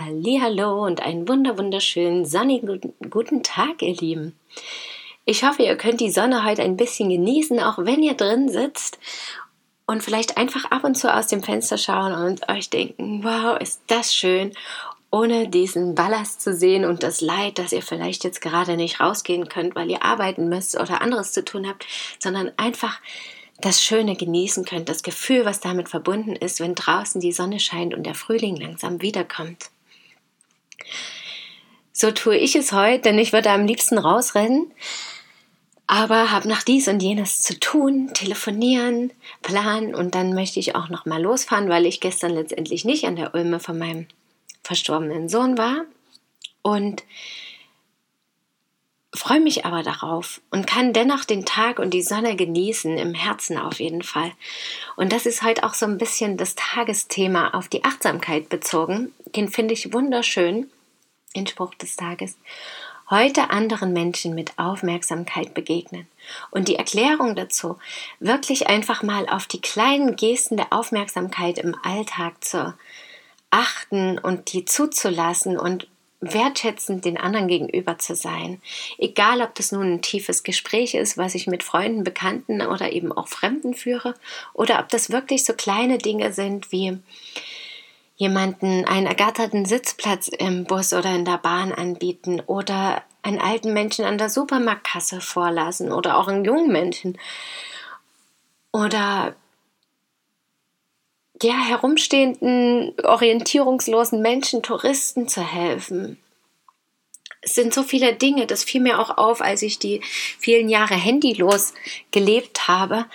Hallo und einen wunder wunderschönen sonnigen guten Tag, ihr Lieben. Ich hoffe, ihr könnt die Sonne heute ein bisschen genießen, auch wenn ihr drin sitzt und vielleicht einfach ab und zu aus dem Fenster schauen und euch denken, wow, ist das schön, ohne diesen Ballast zu sehen und das Leid, dass ihr vielleicht jetzt gerade nicht rausgehen könnt, weil ihr arbeiten müsst oder anderes zu tun habt, sondern einfach das Schöne genießen könnt, das Gefühl, was damit verbunden ist, wenn draußen die Sonne scheint und der Frühling langsam wiederkommt. So tue ich es heute, denn ich würde am liebsten rausrennen, aber habe noch dies und jenes zu tun, telefonieren, planen und dann möchte ich auch noch mal losfahren, weil ich gestern letztendlich nicht an der Ulme von meinem verstorbenen Sohn war und freue mich aber darauf und kann dennoch den Tag und die Sonne genießen, im Herzen auf jeden Fall. Und das ist heute auch so ein bisschen das Tagesthema auf die Achtsamkeit bezogen. Den finde ich wunderschön, den Spruch des Tages. Heute anderen Menschen mit Aufmerksamkeit begegnen. Und die Erklärung dazu, wirklich einfach mal auf die kleinen Gesten der Aufmerksamkeit im Alltag zu achten und die zuzulassen und wertschätzend den anderen gegenüber zu sein. Egal, ob das nun ein tiefes Gespräch ist, was ich mit Freunden, Bekannten oder eben auch Fremden führe, oder ob das wirklich so kleine Dinge sind wie jemanden einen ergatterten Sitzplatz im Bus oder in der Bahn anbieten oder einen alten Menschen an der Supermarktkasse vorlassen oder auch einen jungen Menschen oder ja, herumstehenden, orientierungslosen Menschen, Touristen zu helfen. Es sind so viele Dinge, das fiel mir auch auf, als ich die vielen Jahre handylos gelebt habe,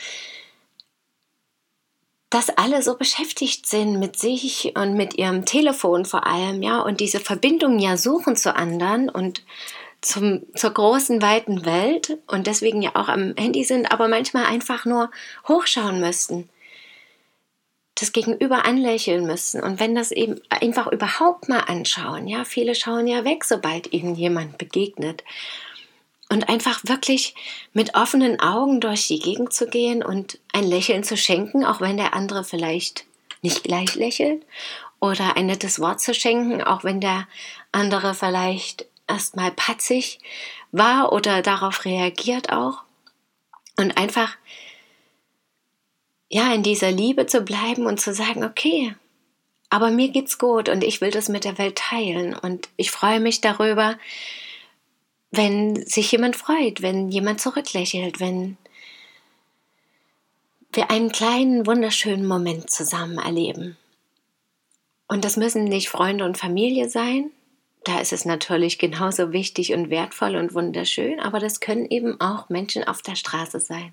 dass alle so beschäftigt sind mit sich und mit ihrem Telefon vor allem, ja, und diese Verbindung ja suchen zu anderen und zum, zur großen, weiten Welt und deswegen ja auch am Handy sind, aber manchmal einfach nur hochschauen müssten das Gegenüber anlächeln müssen und wenn das eben einfach überhaupt mal anschauen, ja, viele schauen ja weg, sobald ihnen jemand begegnet und einfach wirklich mit offenen Augen durch die Gegend zu gehen und ein Lächeln zu schenken, auch wenn der andere vielleicht nicht gleich lächelt. Oder ein nettes Wort zu schenken, auch wenn der andere vielleicht erstmal patzig war oder darauf reagiert auch. Und einfach ja, in dieser Liebe zu bleiben und zu sagen, okay, aber mir geht's gut und ich will das mit der Welt teilen. Und ich freue mich darüber, wenn sich jemand freut, wenn jemand zurücklächelt, wenn wir einen kleinen, wunderschönen Moment zusammen erleben. Und das müssen nicht Freunde und Familie sein. Da ist es natürlich genauso wichtig und wertvoll und wunderschön, aber das können eben auch Menschen auf der Straße sein.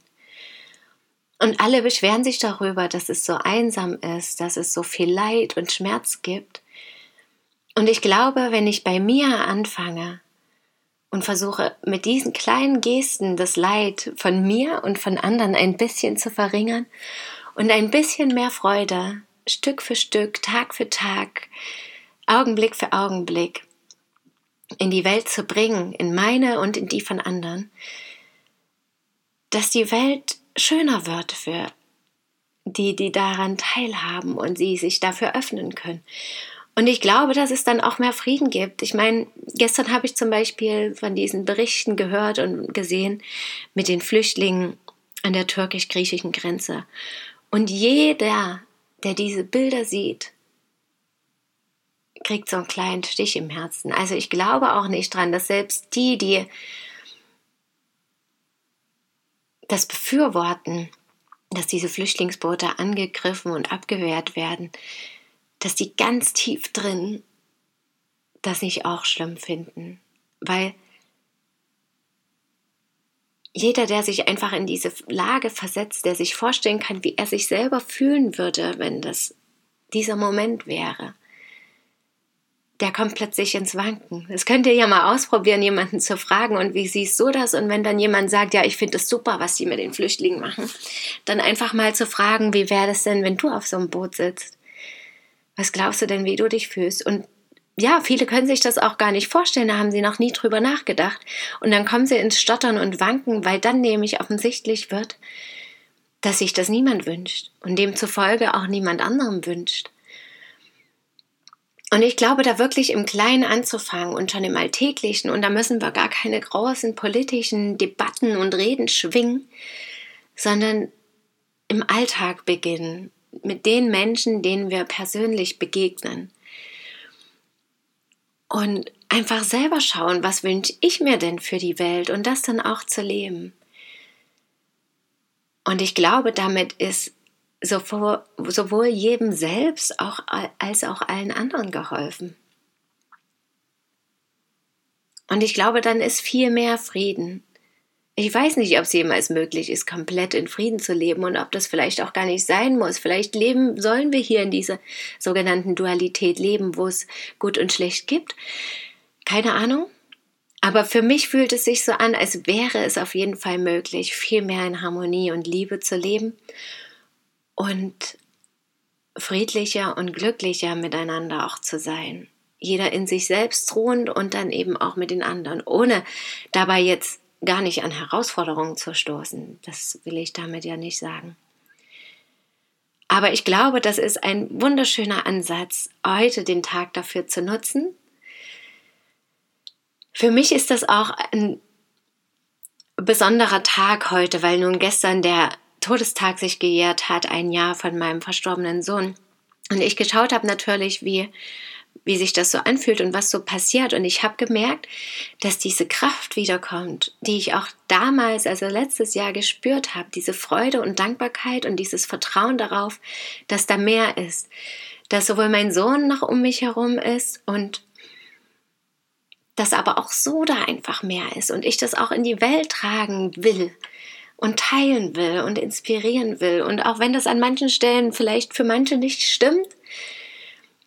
Und alle beschweren sich darüber, dass es so einsam ist, dass es so viel Leid und Schmerz gibt. Und ich glaube, wenn ich bei mir anfange und versuche mit diesen kleinen Gesten das Leid von mir und von anderen ein bisschen zu verringern und ein bisschen mehr Freude, Stück für Stück, Tag für Tag, Augenblick für Augenblick in die Welt zu bringen, in meine und in die von anderen, dass die Welt schöner wird für die, die daran teilhaben und sie sich dafür öffnen können. Und ich glaube, dass es dann auch mehr Frieden gibt. Ich meine, gestern habe ich zum Beispiel von diesen Berichten gehört und gesehen mit den Flüchtlingen an der türkisch-griechischen Grenze. Und jeder, der diese Bilder sieht, kriegt so einen kleinen Stich im Herzen. Also ich glaube auch nicht dran, dass selbst die, die das befürworten, dass diese Flüchtlingsboote angegriffen und abgewehrt werden, dass die ganz tief drin das nicht auch schlimm finden, weil jeder, der sich einfach in diese Lage versetzt, der sich vorstellen kann, wie er sich selber fühlen würde, wenn das dieser Moment wäre, der kommt plötzlich ins Wanken. Das könnt ihr ja mal ausprobieren, jemanden zu fragen und wie siehst du das? Und wenn dann jemand sagt, ja, ich finde es super, was die mit den Flüchtlingen machen, dann einfach mal zu fragen, wie wäre das denn, wenn du auf so einem Boot sitzt? Was glaubst du denn, wie du dich fühlst? Und ja, viele können sich das auch gar nicht vorstellen, da haben sie noch nie drüber nachgedacht. Und dann kommen sie ins Stottern und Wanken, weil dann nämlich offensichtlich wird, dass sich das niemand wünscht und demzufolge auch niemand anderem wünscht. Und ich glaube, da wirklich im Kleinen anzufangen und schon im Alltäglichen, und da müssen wir gar keine großen politischen Debatten und Reden schwingen, sondern im Alltag beginnen, mit den Menschen, denen wir persönlich begegnen. Und einfach selber schauen, was wünsche ich mir denn für die Welt und das dann auch zu leben. Und ich glaube, damit ist sowohl, jedem selbst auch, als auch allen anderen geholfen. Und ich glaube, dann ist viel mehr Frieden. Ich weiß nicht, ob es jemals möglich ist, komplett in Frieden zu leben und ob das vielleicht auch gar nicht sein muss. Vielleicht leben, sollen wir hier in dieser sogenannten Dualität leben, wo es gut und schlecht gibt. Keine Ahnung. Aber für mich fühlt es sich so an, als wäre es auf jeden Fall möglich, viel mehr in Harmonie und Liebe zu leben und friedlicher und glücklicher miteinander auch zu sein. Jeder in sich selbst ruhend und dann eben auch mit den anderen, ohne dabei jetzt gar nicht an Herausforderungen zu stoßen. Das will ich damit ja nicht sagen. Aber ich glaube, das ist ein wunderschöner Ansatz, heute den Tag dafür zu nutzen. Für mich ist das auch ein besonderer Tag heute, weil nun gestern der Todestag sich gejährt hat, ein Jahr von meinem verstorbenen Sohn. Und ich geschaut habe natürlich, wie, wie sich das so anfühlt und was so passiert. Und ich habe gemerkt, dass diese Kraft wiederkommt, die ich auch damals, also letztes Jahr gespürt habe, diese Freude und Dankbarkeit und dieses Vertrauen darauf, dass da mehr ist. Dass sowohl mein Sohn noch um mich herum ist und dass aber auch so da einfach mehr ist und ich das auch in die Welt tragen will und teilen will und inspirieren will. Und auch wenn das an manchen Stellen vielleicht für manche nicht stimmt,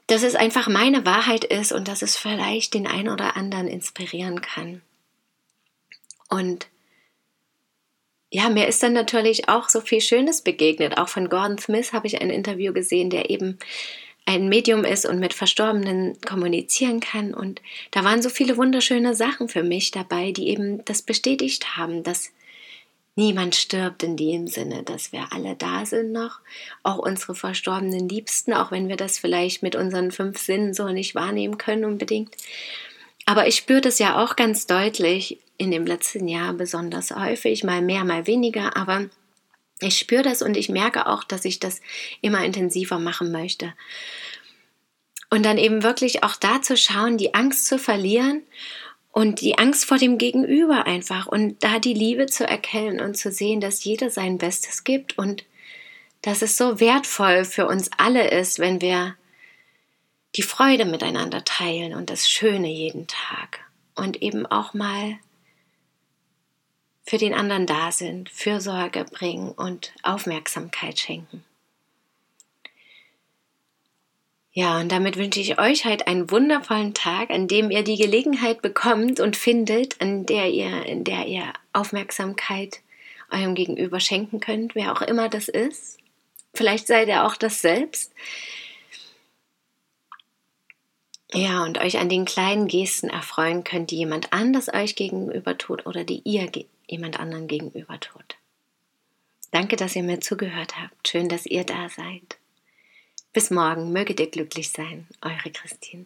dass es einfach meine Wahrheit ist und dass es vielleicht den einen oder anderen inspirieren kann. Und ja, mir ist dann natürlich auch so viel Schönes begegnet. Auch von Gordon Smith habe ich ein Interview gesehen, der eben ein Medium ist und mit Verstorbenen kommunizieren kann. Und da waren so viele wunderschöne Sachen für mich dabei, die eben das bestätigt haben, dass Niemand stirbt in dem Sinne, dass wir alle da sind noch, auch unsere verstorbenen Liebsten, auch wenn wir das vielleicht mit unseren fünf Sinnen so nicht wahrnehmen können unbedingt. Aber ich spüre das ja auch ganz deutlich in dem letzten Jahr besonders häufig, mal mehr, mal weniger, aber ich spüre das und ich merke auch, dass ich das immer intensiver machen möchte. Und dann eben wirklich auch da zu schauen, die Angst zu verlieren und die Angst vor dem Gegenüber einfach und da die Liebe zu erkennen und zu sehen, dass jeder sein Bestes gibt und dass es so wertvoll für uns alle ist, wenn wir die Freude miteinander teilen und das Schöne jeden Tag und eben auch mal für den anderen da sind, Fürsorge bringen und Aufmerksamkeit schenken. Ja, und damit wünsche ich euch halt einen wundervollen Tag, an dem ihr die Gelegenheit bekommt und findet, an der ihr, in der ihr Aufmerksamkeit eurem Gegenüber schenken könnt, wer auch immer das ist. Vielleicht seid ihr auch das selbst. Ja, und euch an den kleinen Gesten erfreuen könnt, die jemand anders euch gegenüber tut oder die ihr jemand anderen gegenüber tut. Danke, dass ihr mir zugehört habt. Schön, dass ihr da seid. Bis morgen, möget ihr glücklich sein, eure Christine.